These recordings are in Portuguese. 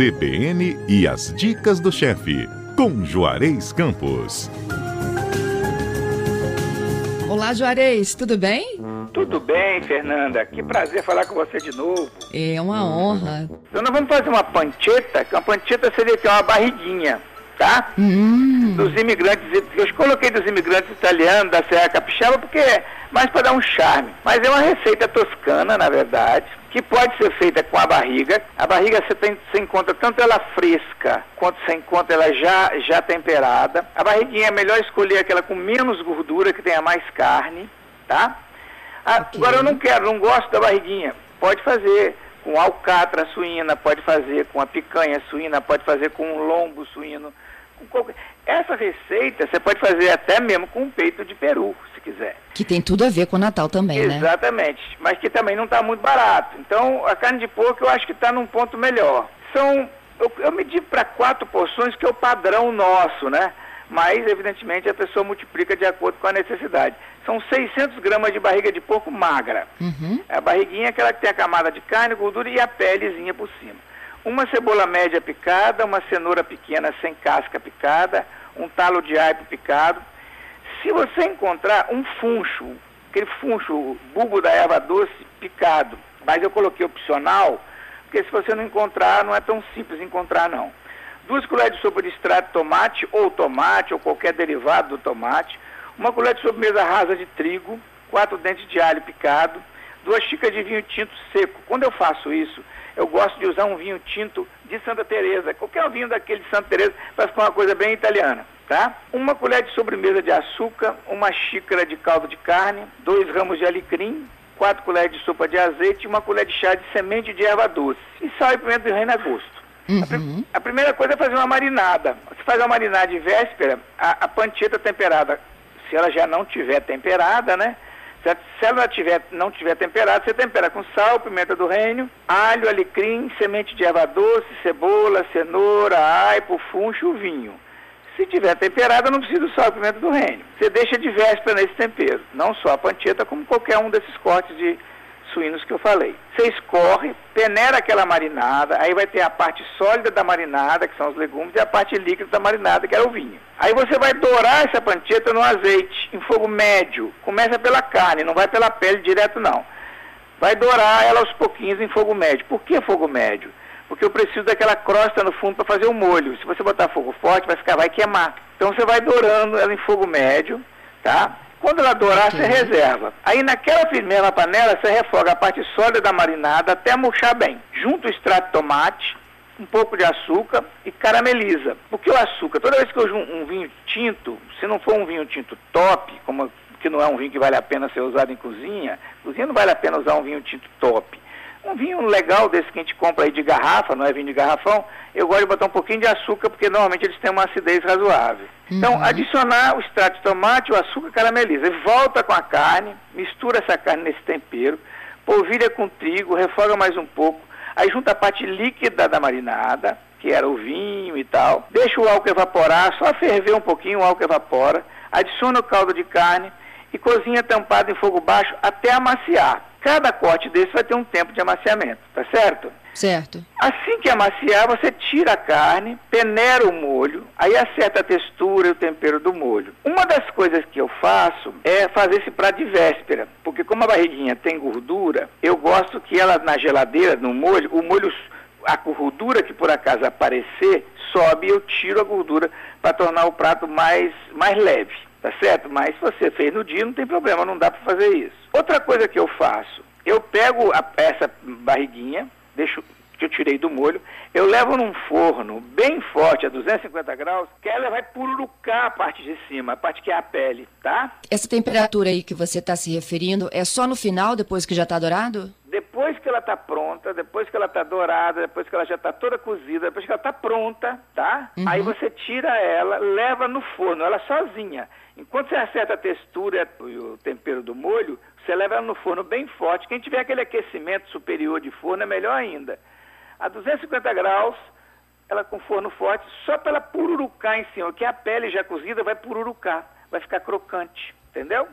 CBN e as dicas do chefe, com Juarez Campos. Olá, Juarez, tudo bem? Tudo bem, Fernanda. Que prazer falar com você de novo. É uma honra. Então nós vamos fazer uma pancheta, que uma pancheta seria que é uma barriguinha, tá? Hum. Dos imigrantes, eu coloquei dos imigrantes italianos da Serra Capixaba porque é mais para dar um charme. Mas é uma receita toscana, na verdade, que pode ser feita com a barriga. A barriga você, tem, você encontra tanto ela fresca quanto você encontra ela já, já temperada. A barriguinha é melhor escolher aquela com menos gordura, que tenha mais carne, tá? Ah, Ok. Agora eu não quero, não gosto da barriguinha. Pode fazer com alcatra suína, pode fazer com a picanha suína, pode fazer com um lombo suíno. Essa receita você pode fazer até mesmo com um peito de peru, se quiser. Que tem tudo a ver com o Natal também, né? Exatamente, mas que também não está muito barato. Então a carne de porco eu acho que está num ponto melhor. São, eu, eu medi para quatro porções, que é o padrão nosso, né? Mas, evidentemente, a pessoa multiplica de acordo com a necessidade. São 600 gramas de barriga de porco magra. Uhum. A barriguinha é aquela que tem a camada de carne, gordura e a pelezinha por cima. Uma cebola média picada, uma cenoura pequena sem casca picada, um talo de aipo picado. Se você encontrar um funcho, aquele funcho, bulbo da erva doce picado, mas eu coloquei opcional, porque se você não encontrar, não é tão simples encontrar não. Duas colheres de sopa de extrato de tomate, ou tomate, ou qualquer derivado do tomate, uma colher de sobremesa rasa de trigo, quatro dentes de alho picado, duas xícaras de vinho tinto seco. Quando eu faço isso, eu gosto de usar um vinho tinto de Santa Teresa, qualquer vinho daquele de Santa Teresa, para ficar uma coisa bem italiana, tá? Uma colher de sobremesa de açúcar, uma xícara de caldo de carne, dois ramos de alecrim, quatro colheres de sopa de azeite e uma colher de chá de semente de erva doce. E sal e pimenta do reino a gosto. A, Uhum. a primeira coisa é fazer uma marinada. Você faz uma marinada de véspera, a, a pancheta temperada, se ela já não tiver temperada, né? Se, ela tiver, não tiver temperada, você tempera com sal, pimenta do reino, alho, alecrim, semente de erva doce, cebola, cenoura, aipo, funcho, vinho. Se tiver temperada, não precisa do sal e pimenta do reino. Você deixa de véspera nesse tempero. Não só a pancheta, como qualquer um desses cortes de suínos que eu falei. Você escorre, peneira aquela marinada, aí vai ter a parte sólida da marinada, que são os legumes, e a parte líquida da marinada, que é o vinho. Aí você vai dourar essa pancheta no azeite, em fogo médio. Começa pela carne, não vai pela pele direto não. Vai dourar ela aos pouquinhos em fogo médio. Por que fogo médio? Porque eu preciso daquela crosta no fundo para fazer o molho. Se você botar fogo forte, vai ficar, vai queimar. Então você vai dourando ela em fogo médio, tá? Quando ela dourar, Ok. você reserva. Aí naquela mesma panela, você refoga a parte sólida da marinada até murchar bem. Junta o extrato de tomate, um pouco de açúcar e carameliza. Porque o açúcar, toda vez que eu um, um vinho tinto, se não for um vinho tinto top, como que não é um vinho que vale a pena ser usado em cozinha, cozinha não vale a pena usar um vinho tinto top. Um vinho legal desse que a gente compra aí de garrafa, não é vinho de garrafão, eu gosto de botar um pouquinho de açúcar, porque normalmente eles têm uma acidez razoável. Então, Uhum. adicionar o extrato de tomate, o açúcar carameliza. E volta com a carne, mistura essa carne nesse tempero, polvilha com trigo, refoga mais um pouco, aí junta a parte líquida da marinada, que era o vinho e tal, deixa o álcool evaporar, só ferver um pouquinho, o álcool evapora, adiciona o caldo de carne e cozinha tampado em fogo baixo até amaciar. Cada corte desse vai ter um tempo de amaciamento, tá certo? Certo. Assim que amaciar, você tira a carne, peneira o molho, aí acerta a textura e o tempero do molho. Uma das coisas que eu faço é fazer esse prato de véspera, porque como a barriguinha tem gordura, eu gosto que ela na geladeira, no molho, o molho, a gordura que por acaso aparecer, sobe e eu tiro a gordura para tornar o prato mais, mais leve, tá certo? Mas se você fez no dia, não tem problema, não dá para fazer isso. Outra coisa que eu faço, eu pego a- essa barriguinha, deixo que eu tirei do molho, eu levo num forno bem forte, a 250 graus, que ela vai pururucar a parte de cima, a parte que é a pele, tá? Essa temperatura aí que você está se referindo é só no final, depois que já está dourado? Que ela está pronta, depois que ela está dourada, depois que ela já está toda cozida, depois que ela está pronta, tá? Uhum. Aí você tira ela, leva no forno, ela sozinha. Enquanto você acerta a textura e o tempero do molho, você leva ela no forno bem forte. Quem tiver aquele aquecimento superior de forno é melhor ainda. A 250 graus, ela com forno forte, só para ela pururucar em cima, que a pele já cozida vai pururucar, vai ficar crocante, entendeu?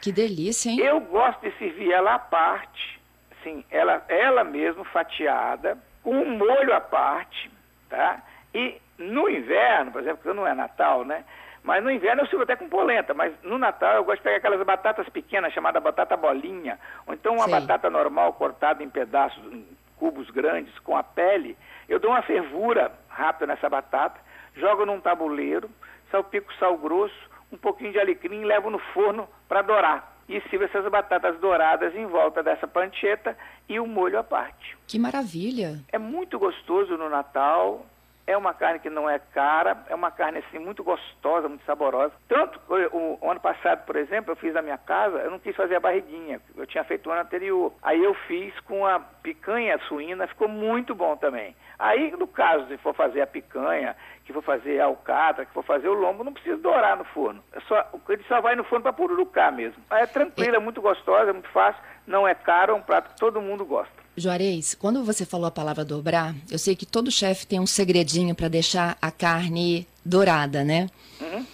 Que delícia, hein? Eu gosto de servir ela à parte, assim, ela, ela mesmo fatiada, com um molho à parte, tá? E no inverno, por exemplo, que não é Natal, né? Mas no inverno eu sirvo até com polenta, mas no Natal eu gosto de pegar aquelas batatas pequenas, chamada batata bolinha, ou então uma Sim. batata normal cortada em pedaços, em cubos grandes, com a pele. Eu dou uma fervura rápida nessa batata, jogo num tabuleiro, salpico sal grosso, um pouquinho de alecrim e levo no forno para dourar. E sirvo essas batatas douradas em volta dessa pancheta e o molho à parte. Que maravilha! É muito gostoso no Natal, é uma carne que não é cara, é uma carne assim muito gostosa, muito saborosa. Tanto o, o, ano passado, por exemplo, eu fiz na minha casa, eu não quis fazer a barriguinha, eu tinha feito o ano anterior. Aí eu fiz com a picanha suína, ficou muito bom também. Aí, no caso, se for fazer a picanha, que for fazer a alcatra, que for fazer o lombo, não precisa dourar no forno. É só, ele só vai no forno para pururucar mesmo. É tranquila, é muito gostosa, é muito fácil, não é caro, é um prato que todo mundo gosta. Juarez, quando você falou a palavra dobrar, eu sei que todo chefe tem um segredinho para deixar a carne dourada, né? Uhum.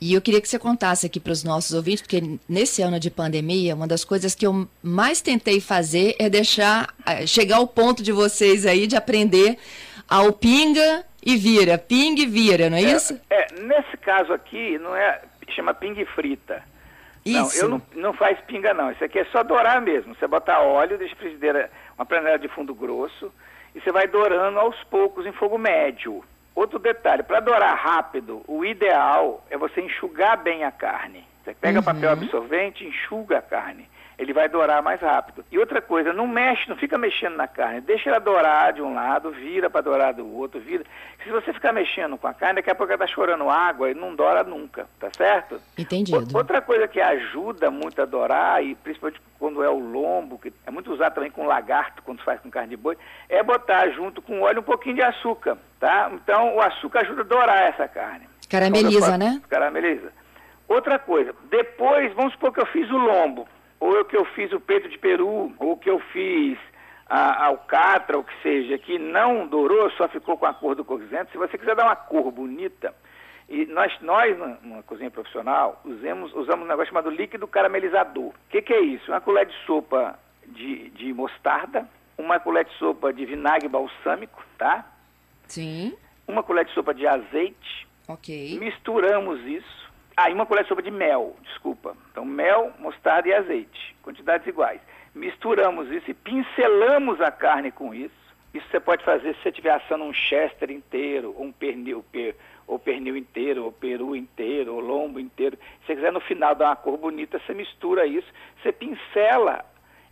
E eu queria que você contasse aqui para os nossos ouvintes, porque nesse ano de pandemia, uma das coisas que eu mais tentei fazer é deixar chegar ao ponto de vocês aí de aprender ao pinga e vira, pinga e vira, não é, é isso? É, nesse caso aqui, não é chama pinga e frita. Isso. Não, eu não, não faz pinga não. Isso aqui é só dourar mesmo. Você botar óleo, deixa a frigideira, uma panela de fundo grosso, e você vai dourando aos poucos em fogo médio. Outro detalhe, para dourar rápido, o ideal é você enxugar bem a carne. Você pega uhum. papel absorvente, enxuga a carne ele vai dourar mais rápido. E outra coisa, não mexe, não fica mexendo na carne, deixa ela dourar de um lado, vira para dourar do outro, vira. Se você ficar mexendo com a carne, daqui a pouco ela está chorando água e não doura nunca, tá certo? Entendido. outra coisa que ajuda muito a dourar, e principalmente quando é o lombo, que é muito usado também com lagarto, quando faz com carne de boi, é botar junto com óleo um pouquinho de açúcar, tá? Então o açúcar ajuda a dourar essa carne. Carameliza, né? Carameliza. Outra coisa, depois, vamos supor que eu fiz o lombo ou que eu fiz o peito de peru, ou que eu fiz a alcatra, ou que seja, que não dourou, só ficou com a cor do coquizento, se você quiser dar uma cor bonita, e nós, nós numa cozinha profissional, usamos, usamos um negócio chamado líquido caramelizador. O que, que, é isso? Uma colher de sopa de, de mostarda, uma colher de sopa de vinagre balsâmico, tá? Sim. Uma colher de sopa de azeite. Ok. Misturamos isso ah, e uma colher de sopa de mel, desculpa. Então, mel, mostarda e azeite, quantidades iguais. Misturamos isso e pincelamos a carne com isso. Isso você pode fazer se você estiver assando um chester inteiro, ou um pernil, pernil inteiro, ou peru inteiro, ou lombo inteiro. Se você quiser no final dar uma cor bonita, você mistura isso, você pincela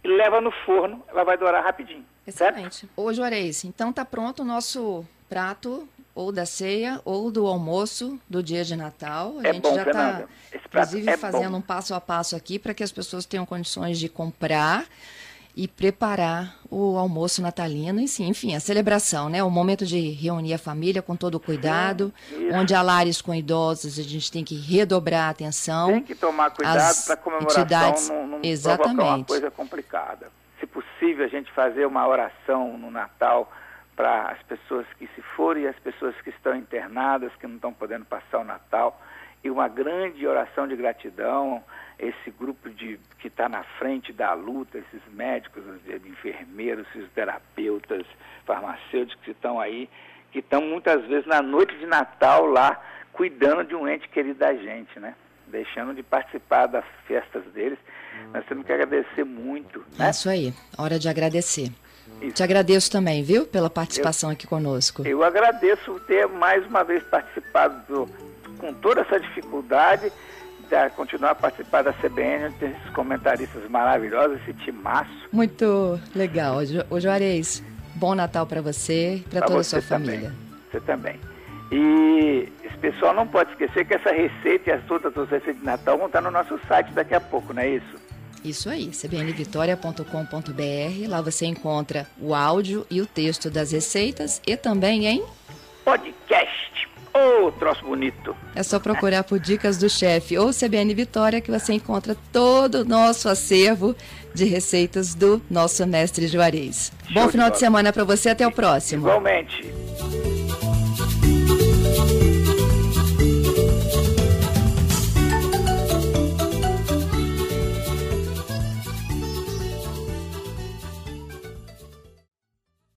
e leva no forno, ela vai dourar rapidinho. Excelente. Certo? Ô Juarez, então tá pronto o nosso prato ou da ceia ou do almoço do dia de Natal. A é gente bom, já está, inclusive, é fazendo bom. um passo a passo aqui para que as pessoas tenham condições de comprar e preparar o almoço natalino, e sim, enfim, a celebração, né? O momento de reunir a família com todo o cuidado, sim, onde há lares com idosos, a gente tem que redobrar a atenção. Tem que tomar cuidado para a comemoração entidades... não, não Exatamente. uma coisa complicada. Se possível, a gente fazer uma oração no Natal para as pessoas que se foram e as pessoas que estão internadas, que não estão podendo passar o Natal, e uma grande oração de gratidão, esse grupo de, que está na frente da luta, esses médicos, os enfermeiros, fisioterapeutas, farmacêuticos que estão aí, que estão muitas vezes na noite de Natal lá, cuidando de um ente querido da gente, né? Deixando de participar das festas deles. Nós temos que agradecer muito. Né? É isso aí, hora de agradecer. Isso. Te agradeço também, viu, pela participação eu, aqui conosco. Eu agradeço ter mais uma vez participado do, com toda essa dificuldade, de continuar a participar da CBN, ter esses comentaristas maravilhosos, esse timaço. Muito legal. O Juarez, bom Natal para você e para toda a sua também. família. Você também. E esse pessoal não pode esquecer que essa receita e as todas as receitas de Natal vão estar no nosso site daqui a pouco, não é isso? Isso aí, cbnvitoria.com.br. Lá você encontra o áudio e o texto das receitas e também em podcast. Oh, troço bonito. É só procurar por Dicas do Chefe ou CBN Vitória que você encontra todo o nosso acervo de receitas do nosso mestre Juarez. Show Bom final de, de semana para você, até o próximo. Igualmente.